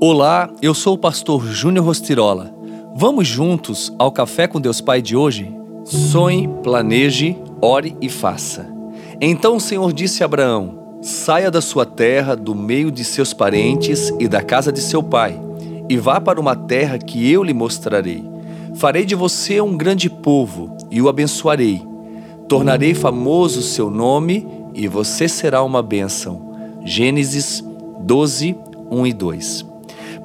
Olá, eu sou o pastor Júnior Rostirola. Vamos juntos ao Café com Deus Pai de hoje? Sonhe, planeje, ore e faça. Então o Senhor disse a Abraão: Saia da sua terra, do meio de seus parentes e da casa de seu pai, e vá para uma terra que eu lhe mostrarei. Farei de você um grande povo e o abençoarei. Tornarei famoso o seu nome e você será uma bênção. Gênesis 12, 1 e 2.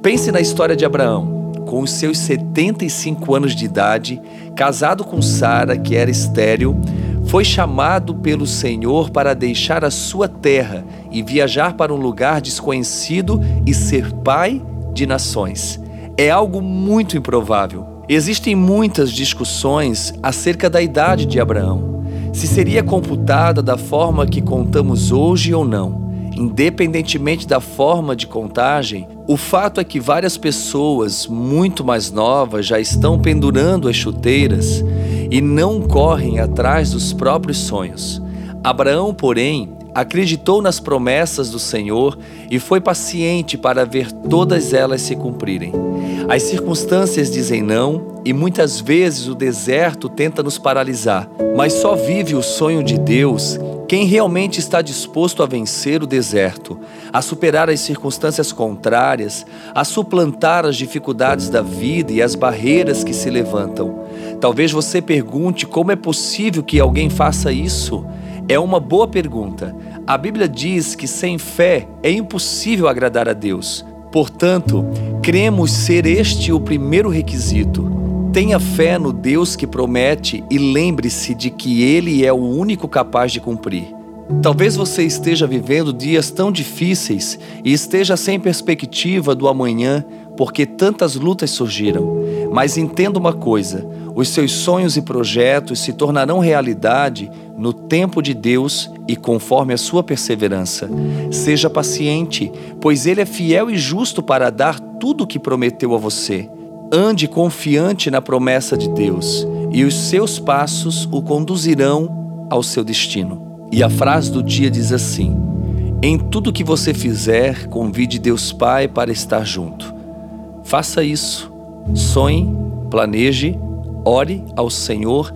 Pense na história de Abraão, com os seus 75 anos de idade, casado com Sara, que era estéril, foi chamado pelo Senhor para deixar a sua terra e viajar para um lugar desconhecido e ser pai de nações. É algo muito improvável. Existem muitas discussões acerca da idade de Abraão, se seria computada da forma que contamos hoje ou não. Independentemente da forma de contagem, o fato é que várias pessoas muito mais novas já estão pendurando as chuteiras e não correm atrás dos próprios sonhos. Abraão, porém, acreditou nas promessas do Senhor e foi paciente para ver todas elas se cumprirem. As circunstâncias dizem não e muitas vezes o deserto tenta nos paralisar, mas só vive o sonho de Deus quem realmente está disposto a vencer o deserto, a superar as circunstâncias contrárias, a suplantar as dificuldades da vida e as barreiras que se levantam. Talvez você pergunte como é possível que alguém faça isso. É uma boa pergunta. A Bíblia diz que sem fé é impossível agradar a Deus. Portanto, cremos ser este o primeiro requisito. Tenha fé no Deus que promete e lembre-se de que Ele é o único capaz de cumprir. Talvez você esteja vivendo dias tão difíceis e esteja sem perspectiva do amanhã porque tantas lutas surgiram. Mas entenda uma coisa: os seus sonhos e projetos se tornarão realidade no tempo de Deus e conforme a sua perseverança. Seja paciente, pois Ele é fiel e justo para dar tudo o que prometeu a você. Ande confiante na promessa de Deus, e os seus passos o conduzirão ao seu destino. E a frase do dia diz assim: Em tudo que você fizer, convide Deus Pai para estar junto. Faça isso. Sonhe, planeje, ore ao Senhor,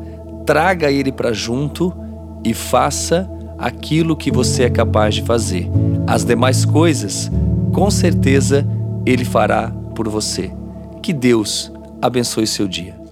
traga Ele para junto e faça aquilo que você é capaz de fazer. As demais coisas, com certeza, Ele fará por você. Que Deus abençoe seu dia.